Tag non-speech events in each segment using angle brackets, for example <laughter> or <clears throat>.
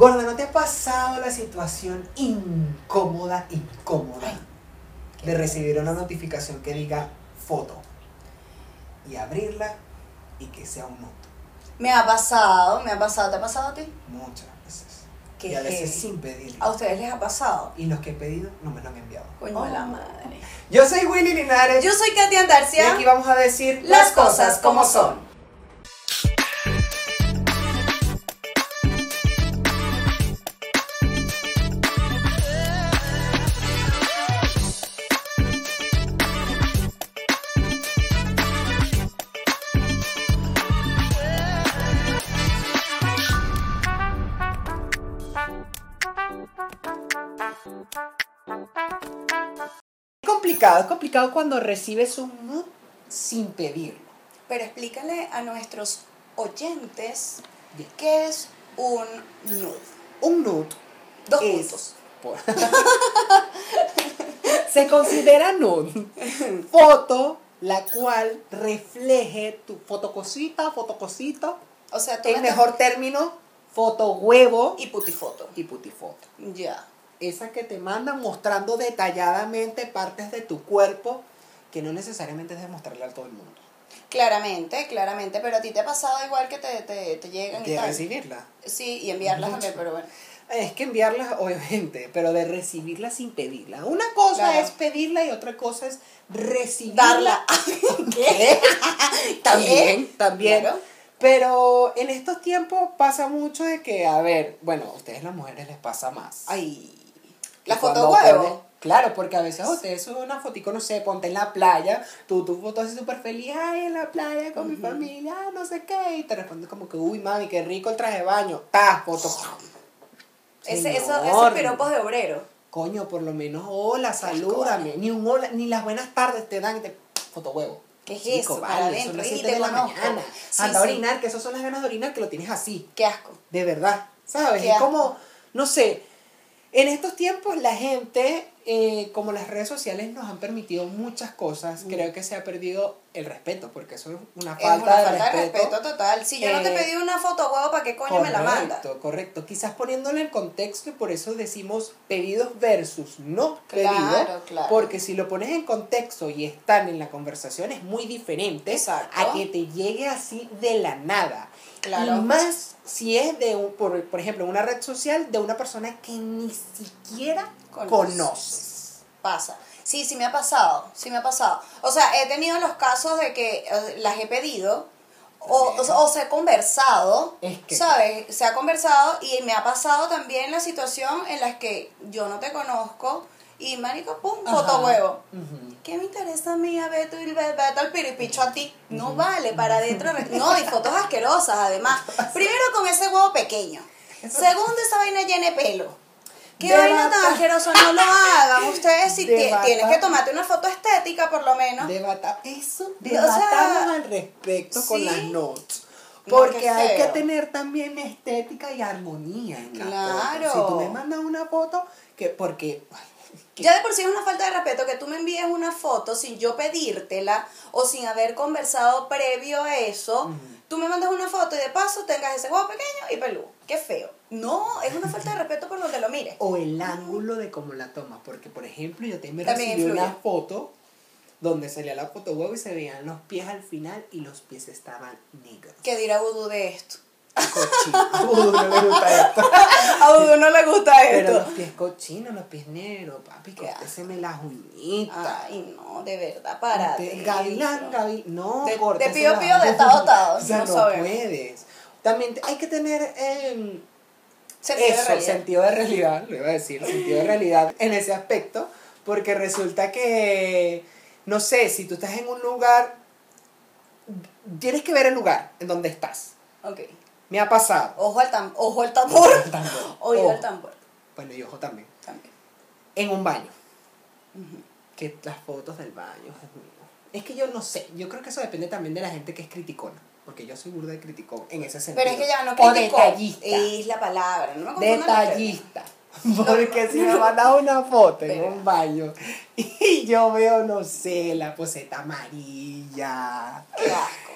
Gorda, ¿no te ha pasado la situación incómoda, incómoda Ay, de recibir una notificación que diga foto y abrirla y que sea un noto? Me ha pasado, me ha pasado. ¿Te ha pasado a ti? Muchas veces. Qué y a veces heavy. sin pedirlo. ¿A ustedes les ha pasado? Y los que he pedido no me lo han enviado. Coño de la madre. Yo soy Willy Linares. Yo soy Katia y Andarcia. aquí vamos a decir Las cosas como son. Complicado, es complicado cuando recibes un nude sin pedirlo. Pero explícale a nuestros oyentes qué es un nude. Un nude Dos es- puntos. por- <laughs> Se considera nude foto la cual refleje tu fotocosita, fotocosita, O sea, tú en mejor término, foto huevo y putifoto. y putifoto. Ya. Esa que te mandan mostrando detalladamente partes de tu cuerpo que no necesariamente debes mostrarle a todo el mundo. Claramente, claramente. Pero a ti te ha pasado igual que te, te, te llegan y De tal. recibirla. Sí, y enviarlas también, pero bueno. Es que enviarla, obviamente, pero de recibirla sin pedirla. Una cosa Claro. es pedirla y otra cosa es recibirla. Darla. <laughs> ¿Qué? <laughs> También, también. Claro. Pero en estos tiempos pasa mucho de que, a ver, bueno, a ustedes las mujeres les pasa más. Ay. La foto huevo. Claro, porque a veces ustedes suben una fotico, no sé, ponte en la playa, tú tu foto así súper feliz, ay, en la playa con mi familia, ah, no sé qué, y te responde como que, uy, mami, qué rico el traje de baño, ta, foto. Ese, eso, esos piropos de obrero. Coño, por lo menos, hola, salúdame, ni un hola, ni las buenas tardes te dan, y te, foto huevo. ¿Qué es Chico, eso? vale, Para adentro. Y te de la mañana. Sí, Anda a orinar, que esas son las ganas de orinar que lo tienes así. Qué asco. De verdad, ¿sabes? Qué Es asco. como, no sé, en estos tiempos la gente, eh, como las redes sociales nos han permitido muchas cosas, Mm. creo que se ha perdido el respeto, porque eso es una Es falta, una de, falta respeto. de respeto total. Si yo no te Eh, pedí una foto huevo, ¿para qué coño me la manda? Correcto, correcto. Quizás poniéndole el contexto y por eso decimos pedidos versus no Claro, pedido. claro. Porque si lo pones en contexto y están en la conversación es muy diferente Exacto. a que te llegue así de la nada. Claro. Y más si es de, un, por, por ejemplo, una red social de una persona que ni siquiera Conoces. conoces. Pasa. Sí, sí me ha pasado, sí me ha pasado. O sea, he tenido los casos de que eh, las he pedido o, o, o se ha conversado, Es que- ¿sabes? Se ha conversado y me ha pasado también la situación en la que yo no te conozco y marico, pum, foto huevo. Ujú. ¿Qué me interesa a mí a ver tú y al piripicho a ti? No vale, para adentro. No, y fotos asquerosas además. <laughs> Primero con ese huevo pequeño. Segundo, esa vaina llena de pelo. ¿Qué vaina tan asquerosa? No lo hagan. Ustedes si tie- Debata- tienes que tomarte una foto estética por lo menos. Debata- eso, debatamos al respecto con las notes. No, Porque qué hay que tener también estética y armonía en la Claro. foto. Si tú me mandas una foto, que porque... que- Ya de por sí es una falta de respeto que tú me envíes una foto sin yo pedírtela o sin haber conversado previo a eso. Tú me mandas una foto y de paso tengas ese huevo pequeño y peludo. Qué feo. No, es una falta de respeto por donde lo mires. o el ángulo de cómo la tomas. Porque, por ejemplo, yo también También recibí influye. una foto donde salía la foto huevo y se veían los pies al final y los pies estaban negros. ¿Qué dirá Udu de esto? Cochino. Uh, no me gusta esto. <laughs> A no le gusta Pero los esto. pies cochinos, los pies negros, papi, que se me las uñitas. Ay, no, de verdad, para. Te- Gavilán, Gavilán, no, De- de córtese pío la pío, de tao tao, O sea, no no, sabemos. puedes. También te- hay que tener em, Sentido de eso, realidad. sentido de realidad, lo iba a decir, sentido de realidad en ese aspecto, porque resulta que, no sé, si tú estás en un lugar, tienes que ver el lugar en donde estás. Ok. Me ha pasado. Ojo al, tam ojo al tambor. Tambor. Oído Ojo. al <laughs> tambor. Bueno, y ojo también. También. En un baño. Que las fotos del baño. Es que yo no sé, yo creo que eso depende también de la gente que es criticona, porque yo soy burda de criticón en ese sentido. Pero es que ya no O criticó. detallista. Es la palabra. No me Detallista. <laughs> Porque si me mandas una foto en un baño y yo veo, no sé, la poseta amarilla, Qué asco.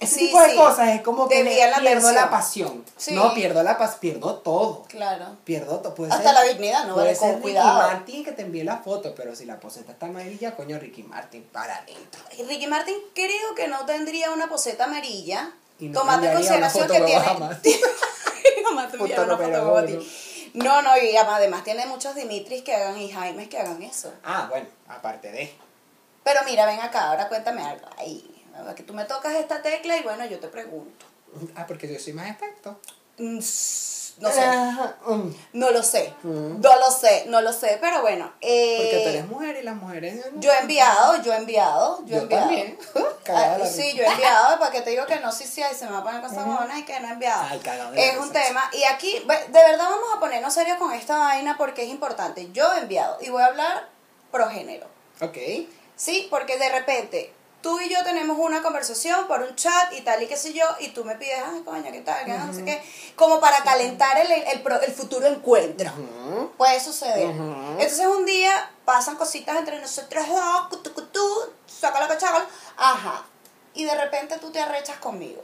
Ese Sí, tipo de sí. cosas es como que le la pierdo la pasión. Sí. No, pierdo la paz, pierdo todo. Claro. Pierdo todo. Puede Hasta ser- la dignidad, ¿no? Puede Vale, con ser Ricky. Martin que te envíe la foto, pero si la poseta está amarilla, coño, Ricky Martin, para adentro. Ricky Martin creo que no tendría una poseta amarilla. Y no tomando en consideración que tiene. Bahamas. <laughs> Jamás te Foto una. No, no, y además tiene muchos Dimitris que hagan y Jaimes que hagan eso. Ah, bueno, aparte de. Pero mira, ven acá, ahora cuéntame algo. Ahí, que tú me tocas esta tecla y bueno, yo te pregunto. Ah, porque yo soy más experto. Mm, No sé. Mm. No lo sé. Mm. No lo sé, no lo sé. Pero bueno. eh, Porque tú eres mujer y las mujeres. Yo he enviado, yo he enviado, yo, he enviado. también. <laughs> Ah, sí, yo he enviado, para que te digo que no, sí, sí, ahí se me va a poner cosas buenas y que no he enviado. Ay, es un tema, y aquí, de verdad vamos a ponernos serios con esta vaina porque es importante. Yo he enviado, y voy a hablar pro género. Ok. Sí, porque de repente tú y yo tenemos una conversación por un chat y tal y qué sé yo, y tú me pides, ay, coño, ¿qué tal? ¿Qué no sé qué? Como para calentar el, el, pro- el futuro encuentro. Puede suceder. Entonces un día pasan cositas entre nosotros dos, cutu, cutu, saca la cachaga, ajá. Y de repente tú te arrechas conmigo.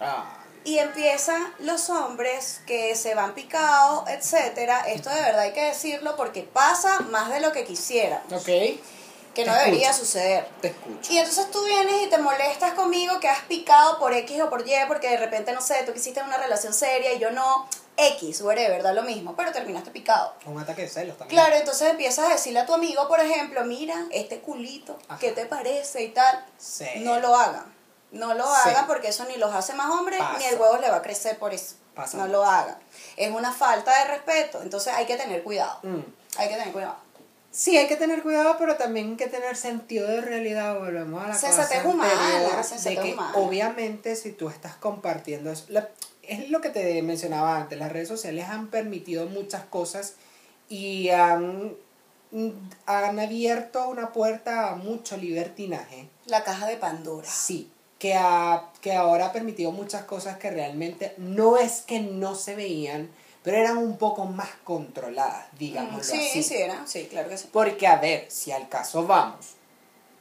Ah. Y empiezan los hombres que se van picados, etcétera. Esto de verdad hay que decirlo porque pasa más de lo que quisiera. Ok. Que no Te debería escucho. suceder. Te escucho. Y entonces tú vienes y te molestas conmigo que has picado por X o por Y, porque de repente, no sé, tú quisiste una relación seria y yo no. X, whatever, da lo mismo, pero terminaste picado. Un ataque de celos también. Claro, entonces empiezas a decirle a tu amigo, por ejemplo, mira, este culito, Ajá. ¿qué te parece y tal? Sí. No lo hagan. No lo Sí. hagan porque eso ni los hace más hombres, Pasa. ni el huevo le va a crecer por eso. Pasa No lo hagan. Es una falta de respeto, entonces hay que tener cuidado. Mm. Hay que tener cuidado. Sí, hay que tener cuidado, pero también hay que tener sentido de realidad. Volvemos a la cosa humana, anterior, de sensatez que humana. obviamente si tú estás compartiendo eso, la- es lo que te mencionaba antes, las redes sociales han permitido muchas cosas y han, han abierto una puerta a mucho libertinaje. La caja de Pandora. Sí, que, ha, que ahora ha permitido muchas cosas que realmente no es que no se veían, pero eran un poco más controladas, digámoslo Mm, sí, así. sí, era. Sí, claro que sí. Porque, a ver, si al caso vamos,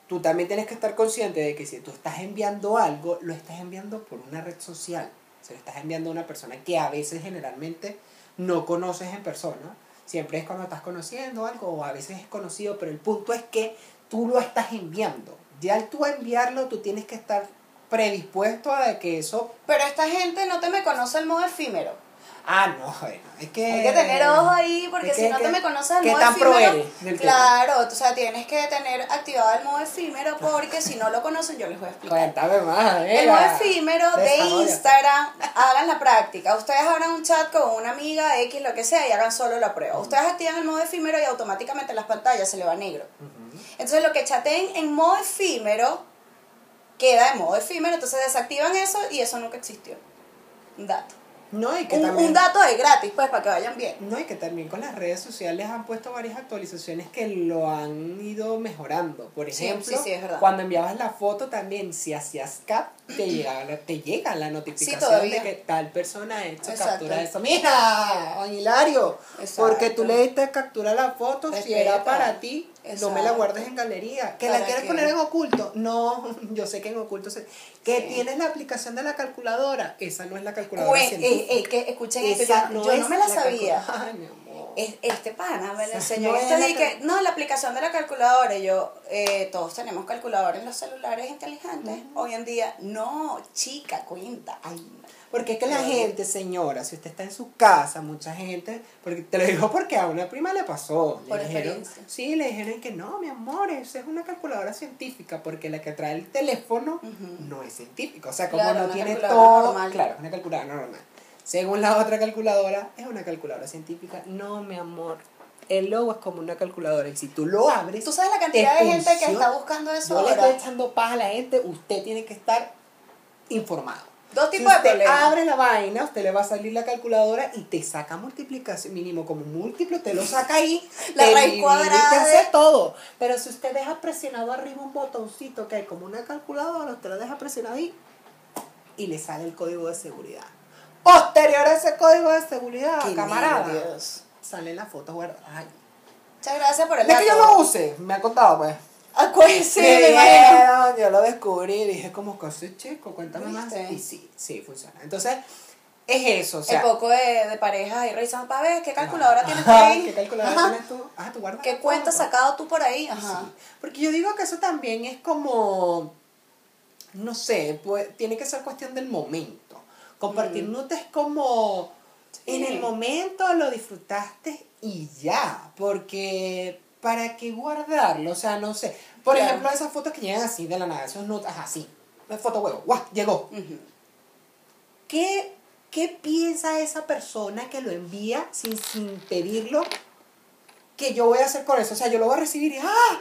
tú también tienes que estar consciente de que si tú estás enviando algo, lo estás enviando por una red social. Se lo estás enviando a una persona que a veces generalmente no conoces en persona. Siempre es cuando estás conociendo algo o a veces es conocido, pero el punto es que tú lo estás enviando. Ya al tú enviarlo, tú tienes que estar predispuesto a que eso... Pero esta gente no te me conoce el modo efímero. Ah, no, bueno, es que... Hay que tener ojo ahí, porque es si no que- te me conoces el ¿Qué modo tan efímero. del? Claro, o sea, tienes que tener activado el modo efímero, porque si no lo conocen, yo les voy a explicar. Cuéntame más, El modo efímero de. Instagram, hagan la práctica. Ustedes abran un chat con una amiga, X, lo que sea, y hagan solo la prueba. Ustedes activan el modo efímero y automáticamente las pantallas se le va negro. Entonces lo que chateen en modo efímero queda en modo efímero, entonces desactivan eso y eso nunca existió. Dato. No, y que Un, también... un dato de gratis, pues, para que vayan bien. No, y que también con las redes sociales han puesto varias actualizaciones que lo han ido mejorando. Por ejemplo, sí, sí, es verdad. cuando enviabas la foto también, si hacías cap, te <clears throat> llega, te llega la notificación de que tal persona ha hecho Exacto. captura de eso. ¡Mira! don Hilario! Porque tú Exacto. le diste captura a la foto, si Respeta. era para ti, no me la guardes en galería. ¿Que la ¿Para quieres qué? poner en oculto? No, <laughs> yo sé que en oculto se... Que Sí. tienes la aplicación de la calculadora, esa no es la calculadora eh, eh, que escuchen esto, Esa yo, yo es no me la sabía. <laughs> Ay, mi amor. Es- Este pana me lo enseñó. no esto cal- no, la aplicación de la calculadora. Y yo, eh, todos tenemos calculadora en los celulares inteligentes. Hoy en día, no, chica, cuenta. Ay, Porque es que la gente, señora, si usted está en su casa, mucha gente, porque te lo digo porque a una prima le pasó. Le Por dijeron, experiencia. sí, le dijeron que no, mi amor, esa es una calculadora científica, porque la que trae el teléfono no es científica. O sea, como Claro, no tiene todo. normal. Claro, es una calculadora normal. Según la otra calculadora, es una calculadora científica. No, mi amor. El logo es como una calculadora y si tú lo abres. ¿Tú sabes la cantidad de gente que está buscando eso Yo le estoy echando paz a la gente, usted tiene que estar informado. Dos Si tipos de usted problemas. abre la vaina, usted le va a salir la calculadora y te saca multiplicación mínimo como múltiplo, te lo saca ahí. <laughs> La te raíz cuadrada Te hace todo. Pero si usted deja presionado arriba un botoncito que hay como una calculadora, usted lo deja presionado ahí y le sale el código de seguridad. Posterior a ese código de seguridad, Qué camarada, nervios. salen las fotos guardadas. Ay. Muchas gracias por el De que yo dato. lo use, me ha contado pues. Ah, pues sí, yo lo descubrí y dije, como soy chico, cuéntame más. Y sí, sí, funciona. Entonces, es eso, o sea. el poco de, de parejas ahí revisando para ver qué calculadora tienes ahí. ¿Qué calculadora Ajá. tienes tú? Ah, tú guardas. ¿Qué la cuenta has foto. sacado tú por ahí? Ajá. Sí. Porque yo digo que eso también es como, no sé, pues, tiene que ser cuestión del momento. Compartir Mm. notas es como, Sí. en el momento lo disfrutaste y ya, porque ¿para qué guardarlo? O sea, no sé. Por Claro. ejemplo, esas fotos que llegan así de la nada, esas notas así, foto huevo, ¡guau! Llegó. ¿Qué, ¿Qué piensa esa persona que lo envía sin, sin pedirlo? Que yo voy a hacer con eso. O sea, yo lo voy a recibir y ¡ah!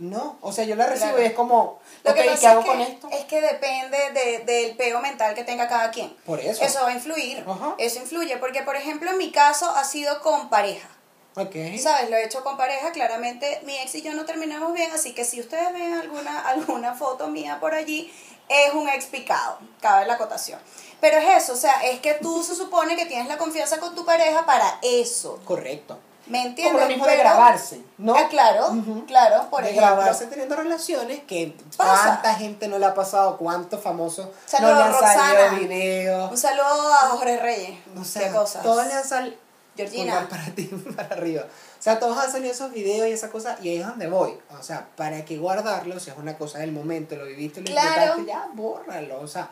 No, o sea, yo la recibo Claro. y es como, Lo que ¿qué hago es, con esto? es que depende de- del pego mental que tenga cada quien. Por eso. Eso va a influir. Ajá. Eso influye. Porque, por ejemplo, en mi caso ha sido con pareja. Ok. ¿Sabes? Lo he hecho con pareja. Claramente mi ex y yo no terminamos bien. Así que si ustedes ven alguna, <laughs> alguna foto mía por allí, es un ex picado. Cabe la acotación. Pero es eso. O sea, es que tú se supone que tienes la confianza con tu pareja para eso. Correcto. ¿Me entiendes? Como lo mismo de grabarse, ¿no? Ah, claro. Ujú. Claro. Por de ejemplo. grabarse teniendo relaciones que Pasa. cuánta gente no le ha pasado, cuántos famosos no le han salido videos. Un saludo a Jorge Reyes. O sea, Qué cosas. todos le han salido. Georgina. para ti, <laughs> para arriba. O sea, todos han salido esos videos y esa cosa, y ahí es donde voy. O sea, ¿para qué guardarlos? Si es una cosa del momento, lo viviste, lo Claro. ya, bórralo. O sea,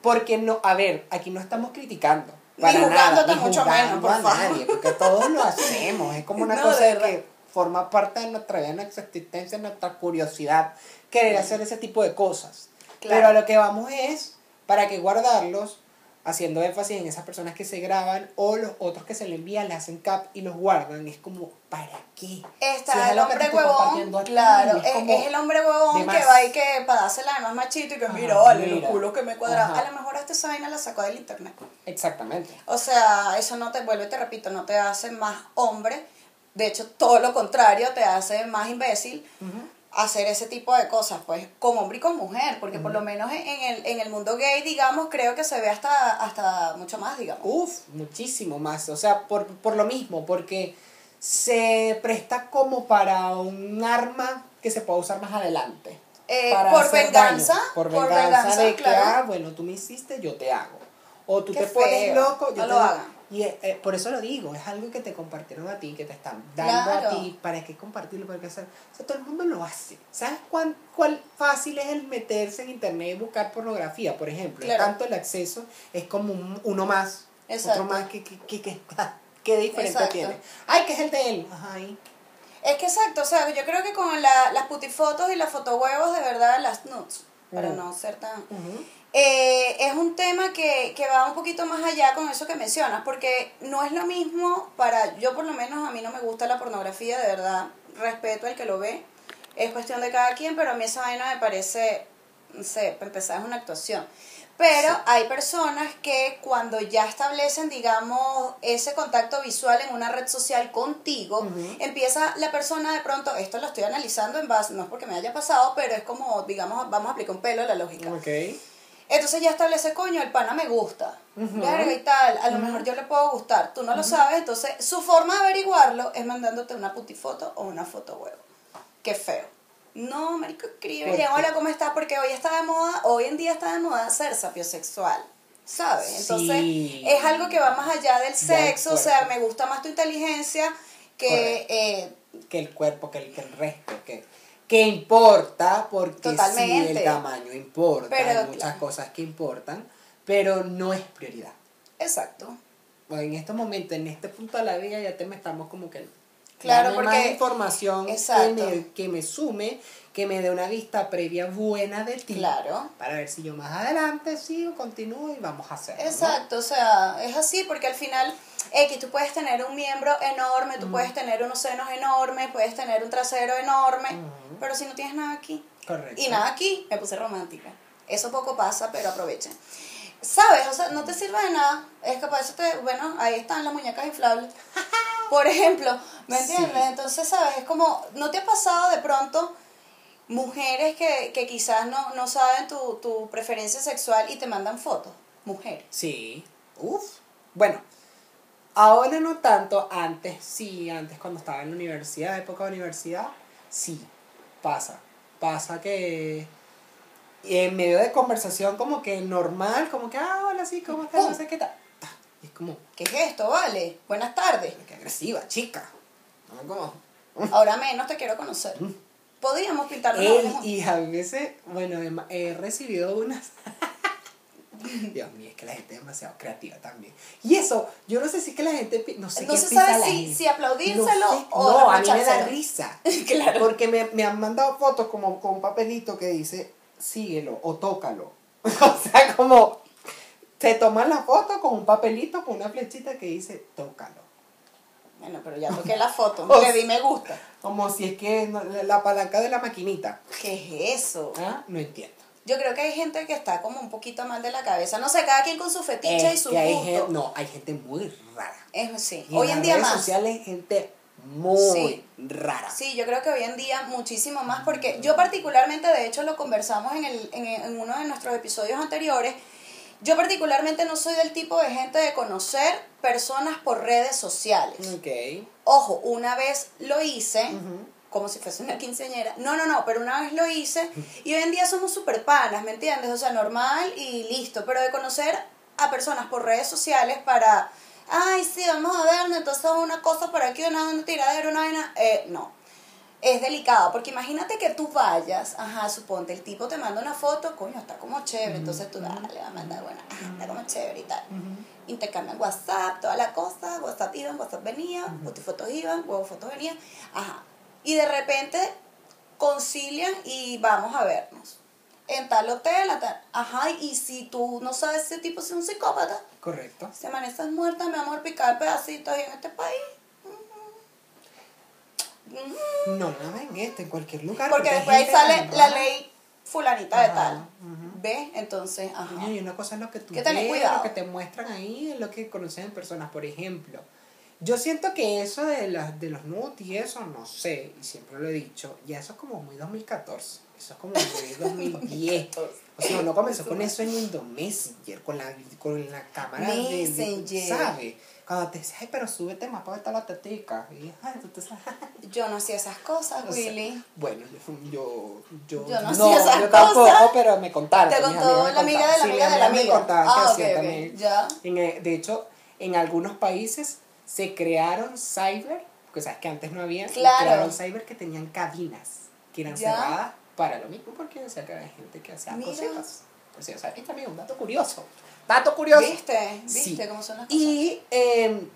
porque no, a ver, aquí no estamos criticando. Ni Para nada, juzgándote ni mucho menos, por a favor. nadie, porque todos lo hacemos. Es como <laughs> una No, cosa de verdad. que forma parte de nuestra vida, nuestra existencia, nuestra curiosidad, querer hacer ese tipo de cosas. Claro. Pero a lo que vamos es, ¿para qué guardarlos? Haciendo énfasis en esas personas que se graban o los otros que se le envían, le hacen cap y los guardan. Es como, ¿para qué? Está Si es el hombre huevón, claro, es, el hombre huevón que va y que para dársela de más machito y que Ajá, mira, vale, los mira. culos que me cuadran. A lo mejor hasta esa vaina la sacó del internet. Exactamente. O sea, eso no te vuelve, te repito, no te hace más hombre. De hecho, todo lo contrario, te hace más imbécil hacer ese tipo de cosas, pues, con hombre y con mujer, porque por lo menos en el, en el mundo gay, digamos, creo que se ve hasta, hasta mucho más, digamos. Uf, muchísimo más. O sea, por, por lo mismo, porque se presta como para un arma que se puede usar más adelante. Eh, por venganza, daño. por por venganza, de que, claro. ah, bueno, tú me hiciste, yo te hago. O tú Qué te pones loco, yo no te lo hagan. Y eh, por eso lo digo, es algo que te compartieron a ti, que te están dando Claro. a ti. ¿Para qué compartirlo? ¿Para qué hacer? O sea, todo el mundo lo hace. ¿Sabes cuán, cuál fácil es el meterse en internet y buscar pornografía, por ejemplo? Claro. Tanto el acceso es como un- uno más, Exacto. otro más que, que, que, que- ¿qué diferente Exacto. tiene? Ay, que es el de él. Ajá, ahí. Es que exacto, o sea, yo creo que con la, las putifotos y las fotohuevos, de verdad, las nudes, para Ujú. no ser tan... Eh, es un tema que, que va un poquito más allá con eso que mencionas, porque no es lo mismo para, yo por lo menos a mí no me gusta la pornografía, de verdad, respeto al que lo ve, es cuestión de cada quien, pero a mí esa vaina me parece, no sé, para empezar es una actuación. Pero hay personas que cuando ya establecen, digamos, ese contacto visual en una red social contigo, empieza la persona de pronto, esto lo estoy analizando en base, no es porque me haya pasado, pero es como, digamos, vamos a aplicar un pelo a la lógica. Ok. Entonces ya establece, coño, el pana me gusta. Verga y tal. A lo mejor yo le puedo gustar. Tú no lo sabes. Entonces, su forma de averiguarlo es mandándote una putifoto o una foto huevo. Qué feo. No, marico, escribe. ¿Por qué? Hola, ¿cómo estás? Porque hoy está de moda, hoy en día está de moda ser sapiosexual. ¿Sabes? Entonces, Sí. es algo que va más allá del sexo. O sea, me gusta más tu inteligencia que. eh, que el cuerpo, que el, que el resto, que, que importa, porque sí, Totalmente. el tamaño importa, Pero, hay muchas claro. cosas que importan, pero no es prioridad. exacto. Bueno, en estos momentos, en este punto de la vida, ya te me estamos como que... Claro, dame porque- más información que me, que me sume, que me dé una vista previa buena de ti. Claro. Para ver si yo más adelante sigo, continúo y vamos a hacerlo. ¿no? Exacto, o sea, es así porque al final, X, tú puedes tener un miembro enorme, tú puedes tener unos senos enormes, puedes tener un trasero enorme, Ujú. pero si no tienes nada aquí Correcto. y nada aquí, me puse romántica. Eso poco pasa, pero aprovechen. ¿Sabes? O sea, no te sirve de nada. Es capaz, eso te, bueno, ahí están las muñecas inflables. <laughs> Por ejemplo, ¿me Sí. entiendes? Entonces, ¿sabes? Es como, ¿no te ha pasado de pronto mujeres que, que quizás no, no saben tu, tu preferencia sexual y te mandan fotos? Mujeres. Sí. Uf. Bueno, ahora no tanto, antes sí, antes cuando estaba en la universidad, época de universidad, sí, pasa. pasa que en medio de conversación como que normal, como que, ah, hola, sí, ¿cómo estás? No sé qué tal. Como, ¿Qué es esto, vale? Buenas tardes. qué agresiva, chica. ¿No? Como, <laughs> Ahora menos te quiero conocer. Podríamos pintarnos Él, y a veces, bueno, he, recibido unas. <laughs> Dios mío, es que la gente es demasiado creativa también. Y eso, yo no sé si es que la gente, no sé No qué se piensa sabe la si- gente. si aplaudírselo No sé, o No, a mí me da risa. <laughs> Claro. Porque me, me han mandado fotos como con un papelito que dice, síguelo o tócalo. o sea, como, se toman la foto con un papelito con una flechita que dice, tócalo. Bueno, pero ya toqué la <laughs> foto. O Le di me gusta. Como si es que no- la palanca de la maquinita. ¿Qué es eso? ¿Ah? No entiendo. Yo creo que hay gente que está como un poquito mal de la cabeza. No sé, cada quien con su fetiche y su que hay gusto. gente, no, hay gente muy rara. Es- sí. Y Hoy las en día redes más. sociales gente muy Sí. rara. Sí, yo creo que hoy en día muchísimo más, porque yo particularmente, de hecho lo conversamos en, el, en, en uno de nuestros episodios anteriores, yo particularmente no soy del tipo de gente de conocer personas por redes sociales. Ok. Ojo, una vez lo hice, como si fuese una quinceañera. No, no, no, pero una vez lo hice y hoy en día somos super panas, ¿me entiendes? O sea, normal y listo. Pero de conocer a personas por redes sociales para, ay, sí, vamos a ver, entonces una cosa por aquí, una, una tiradera, una vaina. Eh, no. Es delicado, porque imagínate que tú vayas, ajá, suponte, el tipo te manda una foto, coño, está como chévere, entonces tú, dale, le vas a mandar, bueno, ajá, está como chévere y tal intercambian WhatsApp, toda la cosa, WhatsApp iban, WhatsApp venía, fotos iban, huevo fotos venían, ajá. Y de repente concilian y vamos a vernos. En tal hotel, a tal- ajá, y si tú no sabes ese tipo es un psicópata, Correcto. si amaneces muerta, mi amor, picar pedacitos ahí en este país. No, nada en este, en cualquier lugar. Porque después ahí sale la ley fulanita de tal. ¿Ves? Entonces, ajá. Y una cosa es lo que tú ves, cuidado. lo que te muestran ahí, es lo que conoces en personas. Por ejemplo, yo siento que eso de, las de los nudes y eso, no sé, y siempre lo he dicho, ya eso es como muy 2014. Eso es como muy <laughs> 2010. O sea, uno comenzó con eso en Messenger, con la, con la cámara de- de, Messenger. ¿sabes? Cuando te dice, ay, pero súbete más para ver la tetica. Y. <laughs> Yo no hacía esas cosas, Willy. Bueno, yo, yo, Yo no hacía esas yo tampoco, cosas. pero me contaron. Te contó la amiga de la Sí, amiga de la me amiga. Ah, que también. Ya. En, eh, de hecho, en algunos países se crearon cyber, porque sabes que antes no había, se crearon cyber que tenían cabinas, que eran Ya. cerradas para lo mismo, porque o sea, que había gente que hacía Mira. cositas. O sea, o sea, este también es un dato curioso. Dato curioso. ¿Viste? ¿Viste Sí. cómo son las cosas? Y, eh,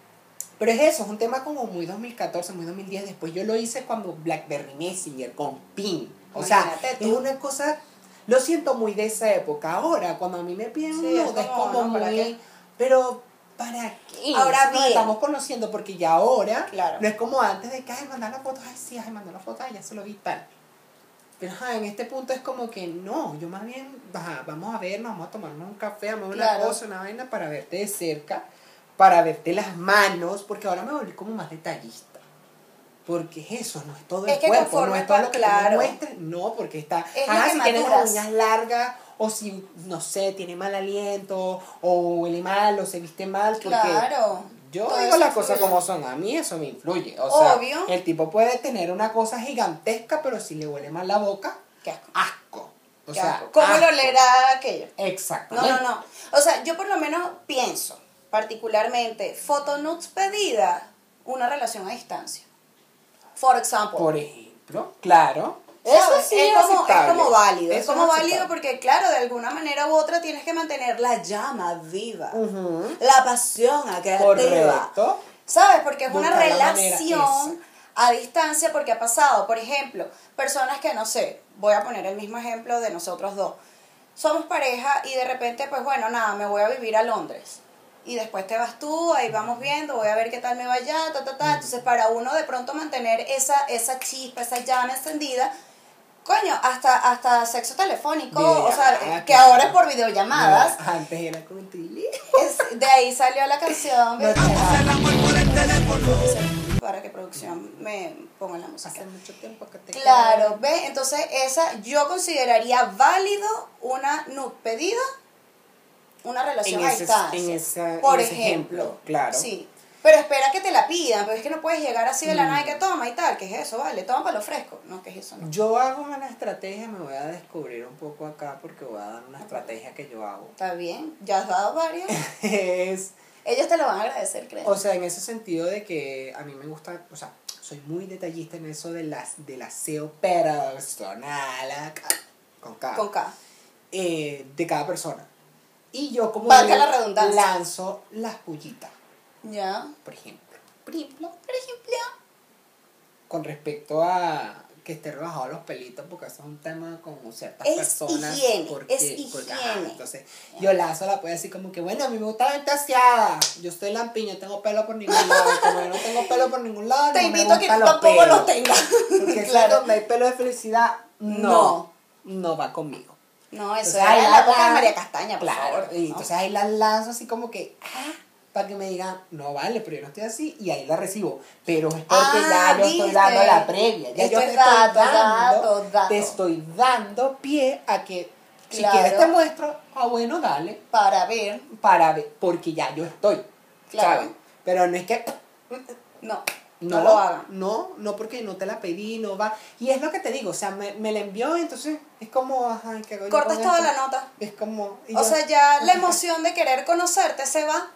pero es eso, es un tema como muy 2014, muy 2010. Después yo lo hice cuando Blackberry Messenger con PIN. O sea, es una cosa, lo siento muy de esa época. Ahora, cuando a mí me piden Sí, un es como, ¿no? ¿Para muy... qué? Pero, ¿para qué? Ahora Si nos bien. estamos conociendo porque ya ahora Claro. no es como antes de que, ay, mandar la foto, ay, sí, ay, mandar la foto, ay, ya se lo vi tal. Pero ajá, en este punto es como que no, yo más bien, ajá, vamos a vernos, vamos a tomarnos un café, vamos a ver una Claro. cosa, una vaina para verte de cerca, para verte las manos, porque ahora me volví como más detallista. Porque es eso, no es todo el Es cuerpo, no es todo lo que claro. muestres, no, porque está, Es ajá, que si tiene las maduras. uñas largas, o si, no sé, tiene mal aliento, o huele mal, o se viste mal, porque Claro. Yo Todo digo las cosas como son, a mí eso me influye. O sea, Obvio. el tipo puede tener una cosa gigantesca, pero si le huele mal la boca, Qué asco. asco. O qué sea, asco. ¿Cómo lo leerá aquello? No, Exactamente. no, no. O sea, yo por lo menos pienso, particularmente, fotonudes pedida, una relación a distancia. For example. Por ejemplo, claro. ¿Sabes? Eso sí es, es, como, es como válido. Es como válido porque, claro, de alguna manera u otra tienes que mantener la llama viva. Ujú. La pasión activa. Correcto. ¿Sabes? Porque es una relación a distancia porque ha pasado. Por ejemplo, personas que no sé, voy a poner el mismo ejemplo de nosotros dos. Somos pareja y de repente, pues bueno, nada, me voy a vivir a Londres. Y después te vas tú, ahí vamos viendo, voy a ver qué tal me va allá, ta, ta, ta. Entonces, para uno de pronto mantener esa, esa chispa, esa llama encendida, coño, hasta, hasta sexo telefónico, o sea, Videollamada, que ahora es por videollamadas. No, antes era con tili. Es- de ahí salió la canción. No. Para que producción me ponga la música. Hace mucho tiempo que te Claro, ¿ves? Entonces, esa yo consideraría válido una nude pedida, una relación En a ese- distancia. en esa- Por en ese ejemplo, ejemplo, claro. Sí. Pero espera que te la pidan, pero es que no puedes llegar así de la Mm. nada y que toma y tal, ¿qué es eso? Vale, toma para lo fresco. No, ¿qué es eso? No. Yo hago una estrategia, me voy a descubrir un poco acá porque voy a dar una estrategia que yo hago. Está bien, ya has dado varias. <laughs> es, Ellos te lo van a agradecer, creo. o sea, en ese sentido de que a mí me gusta, o sea, soy muy detallista en eso de las, del aseo personal, acá, con cada, Con K. eh, de cada persona. Y yo como Valga le la redundancia. lanzo las pullitas, Ya. por ejemplo. Por ejemplo, Por ejemplo. con respecto a que esté rebajado los pelitos, porque eso es un tema con ciertas Es personas. higiene, porque, es porque, higiene. ajá, entonces, yo lazo la puedo decir como que, bueno, a mí me gusta la gente aseada. Yo soy lampiño, tengo pelo por ningún lado. Como yo no tengo pelo por ningún lado, Te no invito a que tú los tampoco pelos. lo tengas. Porque <laughs> Claro. donde hay pelo de felicidad, no, no va conmigo. No, eso Entonces, era la la época de María Castaña, por Claro, favor. y ¿no? entonces ahí la lanzo así como que, ah, para que me digan, no vale, pero yo no estoy así, y ahí la recibo. Pero es porque Ah, ya yo estoy dando la previa, ya Esto yo es te estoy dato, dando, dato, dato. te estoy dando pie a que si quieres te muestro, ah bueno, dale, Para ver. para ver, porque ya yo estoy, Claro. ¿sabes? Pero no es que No, no, no, lo hagan. No, no porque no te la pedí, no va. Y es lo que te digo, o sea, me, me la envió y entonces es como, ajá, ¿qué hago Cortas toda esto? la nota. Es como... O yo- sea, ya la emoción de querer conocerte se va.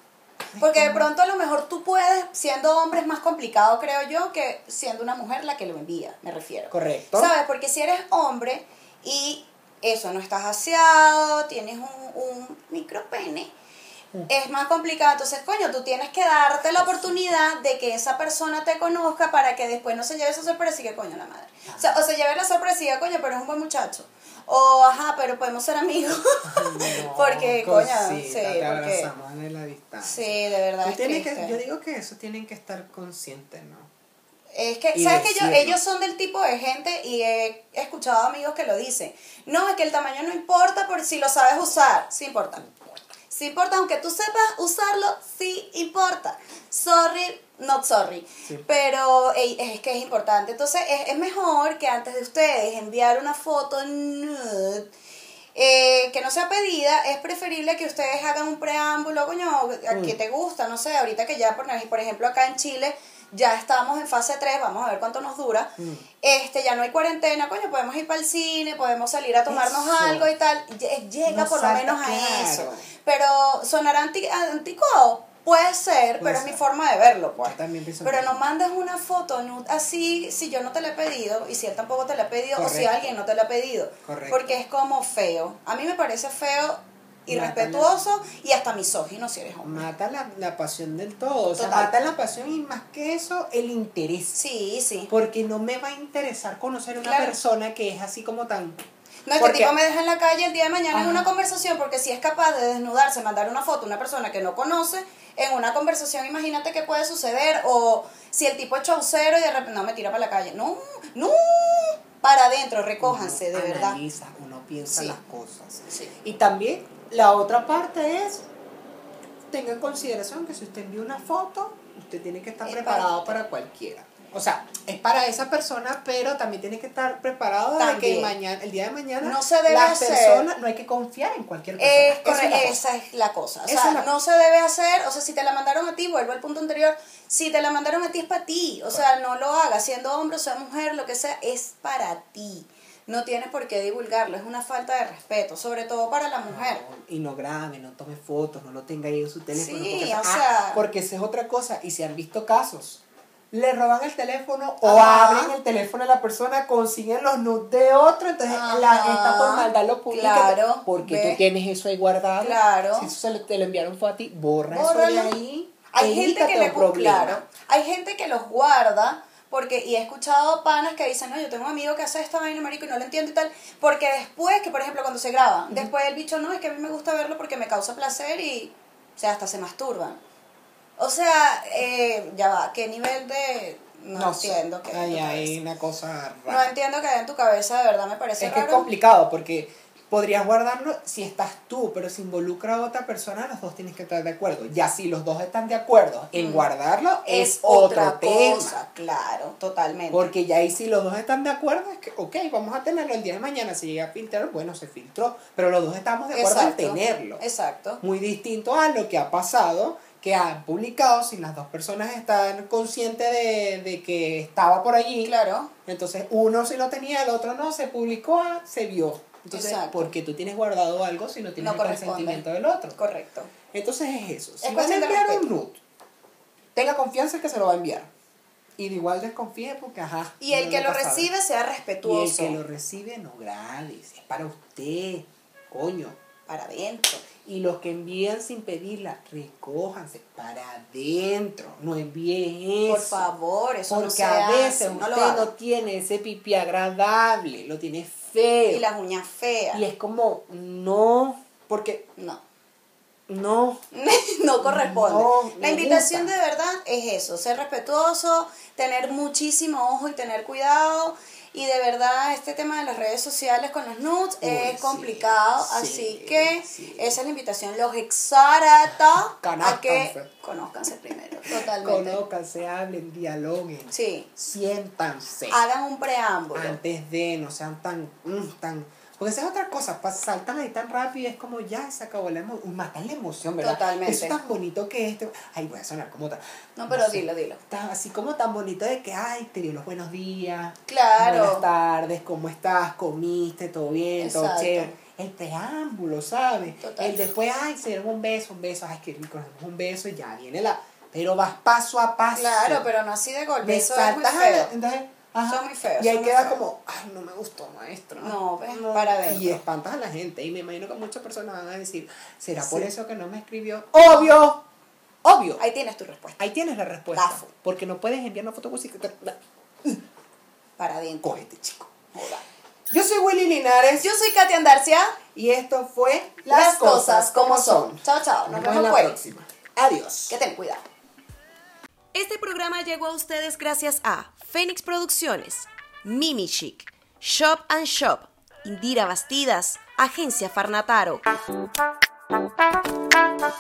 Porque de pronto a lo mejor tú puedes, siendo hombre es más complicado, creo yo, que siendo una mujer la que lo envía, me refiero. Correcto. ¿Sabes? Porque si eres hombre y eso, no estás aseado, tienes un, un micropene, Mm. es más complicado. Entonces, coño, tú tienes que darte la oportunidad de que esa persona te conozca para que después no se lleve esa sorpresa y que coño la madre. O, sea, o se lleve la sorpresa y diga, coño, pero es un buen muchacho. O, ajá, pero podemos ser amigos. <laughs> No, porque, coño, cosita, sí, te porque... abrazamos en la distancia. Sí, de verdad. Es que, yo digo que eso tienen que estar conscientes, ¿no? Es que, y ¿sabes que decirlo. Ellos son del tipo de gente y he escuchado amigos que lo dicen. No, es que el tamaño no importa por si lo sabes usar. Sí importa. Sí importa, aunque tú sepas usarlo, sí importa. Sorry, not sorry. Sí. Pero ey, es que es importante. Entonces, es, es mejor que antes de ustedes enviar una foto nude, eh, que no sea pedida, es preferible que ustedes hagan un preámbulo, coño, a Mm. que te gusta, no sé, ahorita que ya, por, por ejemplo, acá en Chile ya estamos en fase 3, vamos a ver cuánto nos dura, Mm. este ya no hay cuarentena, coño, podemos ir para el cine, podemos salir a tomarnos Eso. algo y tal, Lle- llega por lo menos a eso, pero sonará anti anticuado, puede ser, Puede pero es mi forma de verlo, pues. Yo también pienso Pero no mandes una foto nude así si yo no te la he pedido y si él tampoco te la ha pedido o si alguien no te la ha pedido. Correcto. Porque es como feo. A mí me parece feo, irrespetuoso y hasta misógino si eres hombre. Mata la, la pasión del todo, o sea, mata la pasión y más que eso, el interés. Sí, sí. Porque no me va a interesar conocer una Claro. persona que es así como tan... No es que Porque- tipo me deja en la calle el día de mañana en una conversación porque si es capaz de desnudarse, mandar una foto a una persona que no conoce, en una conversación imagínate qué puede suceder o si el tipo es chaucero y de repente no me tira para la calle. No, no, para adentro, recójanse, de uno verdad. Analiza, uno piensa Sí. las cosas. Sí. Y también la otra parte es, tenga en consideración que si usted envía una foto, usted tiene que estar Es preparado para para cualquiera. O sea, es para esa persona, pero también tiene que estar preparado de que mañana, el día de mañana, No se debe las hacer- personas, no hay que confiar en cualquier persona. Es Esa correcto, es la cosa. O sea, la- no se debe hacer, o sea, si te la mandaron a ti, vuelvo al punto anterior, si te la mandaron a ti es para ti, o sea, no lo hagas, siendo hombre o sea mujer, lo que sea, es para ti. No tienes por qué divulgarlo, es una falta de respeto, sobre todo para la mujer. No, y no grabe, no tome fotos, no lo tenga ahí en su teléfono. Sí, porque, o ah, sea- porque esa es otra cosa. Y si han visto casos, le roban el teléfono o Ajá. abren el teléfono de la persona, consiguen los nudes de otro, entonces Ajá. la, esta por maldad lo publica. Claro, Porque ¿ves? tú tienes eso ahí guardado. Claro. Si eso se le- te lo enviaron fue a ti, borra eso Bórralo. de ahí. Hay gente que le claro, hay gente que los guarda porque y he escuchado panas que dicen, "No, yo tengo un amigo que hace esta vaina, marico, y no lo entiendo y tal", porque después que por ejemplo cuando se graba, después el bicho no, es que a mí me gusta verlo porque me causa placer y o sea, hasta se masturban. O sea, eh, ya va, ¿qué nivel de no, sé. entiendo que Ay, hay una cosa rara. no entiendo que hay en tu cabeza, de verdad me parece Es que es raro. complicado porque podrías guardarlo si estás tú, pero si involucra a otra persona, los dos tienes que estar de acuerdo. Ya si los dos están de acuerdo en Mm. guardarlo, es, es otro otra tema. cosa, claro, totalmente. Porque ya ahí si los dos están de acuerdo, es que, ok, vamos a tenerlo el día de mañana. Si llega a filtrar, bueno, se filtró. Pero los dos estamos de acuerdo Exacto. en tenerlo. Exacto. Muy distinto a lo que ha pasado, que han publicado sin las dos personas están conscientes de, de que estaba por allí. Claro. Entonces, uno si lo tenía, el otro no, se publicó, ah, se vio. Entonces, Exacto. porque tú tienes guardado algo si no tienes No el consentimiento del otro. Correcto. Entonces es eso. Si Es vas a enviar un nude, tenga confianza en que se lo va a enviar. Y igual desconfíe porque, ajá. Y el no que lo recibe sea Y el respetuoso. que lo recibe no grades, es para usted, coño. Para adentro. Y los que envían sin pedirla, recójanse para adentro, no envíen eso. Por favor, eso no Porque se a hace, veces no lo usted no tiene ese pipí agradable, lo tiene Y las uñas feas. Y es como, no, porque No. no. <laughs> no corresponde. No, la invitación gusta. de verdad es eso, ser respetuoso, tener muchísimo ojo y tener cuidado. Y de verdad, este tema de las redes sociales con los nudes Uy, es sí, complicado, sí, así que sí. esa es la invitación. Los exhorta a que Conózcanse. conozcanse <laughs> primero, totalmente. Conózcanse, hablen, dialoguen, Sí, siéntanse. hagan un preámbulo. Antes de, no sean tan, mm, tan... Porque esa es otra cosa, saltan ahí tan rápido y es como ya se acabó la emoción, matan la emoción, ¿verdad? Totalmente. Eso es tan bonito que este... Ay, voy a sonar como tan... No, pero dilo, dilo. tan- así como tan bonito de que, ay, te dio los buenos días. Claro. Buenas tardes, ¿cómo estás? ¿Comiste? ¿Todo bien? ¿Todo chévere? El preámbulo, ¿sabes? Total. El después, ay, se dieron un beso, un beso, ay, qué rico, un beso y ya viene la... Pero vas paso a paso. Claro, pero no así de golpe. Me Eso es muy saltas a feo. entonces, ajá, Son muy feos, Y ahí queda feos. como, ay, no me gustó, maestro. No, para adentro. Y espantas a la gente. Y me imagino que muchas personas van a decir, ¿será por eso que no me escribió? ¡Obvio! ¡Obvio! Ahí tienes tu respuesta. Ahí tienes la respuesta. Porque no puedes enviar una foto te... Para adentro. Cógete, chico. Yo soy Willy Linares. Yo soy Katia Andarcia. Y esto fue Las cosas como son. Chao, chao. Nos Nos vemos en la pues. próxima. Adiós. Que ten cuidado. Este programa llegó a ustedes gracias a Fénix Producciones, Mimi Chic, Shop and Shop, Indira Bastidas, Agencia Farnataro.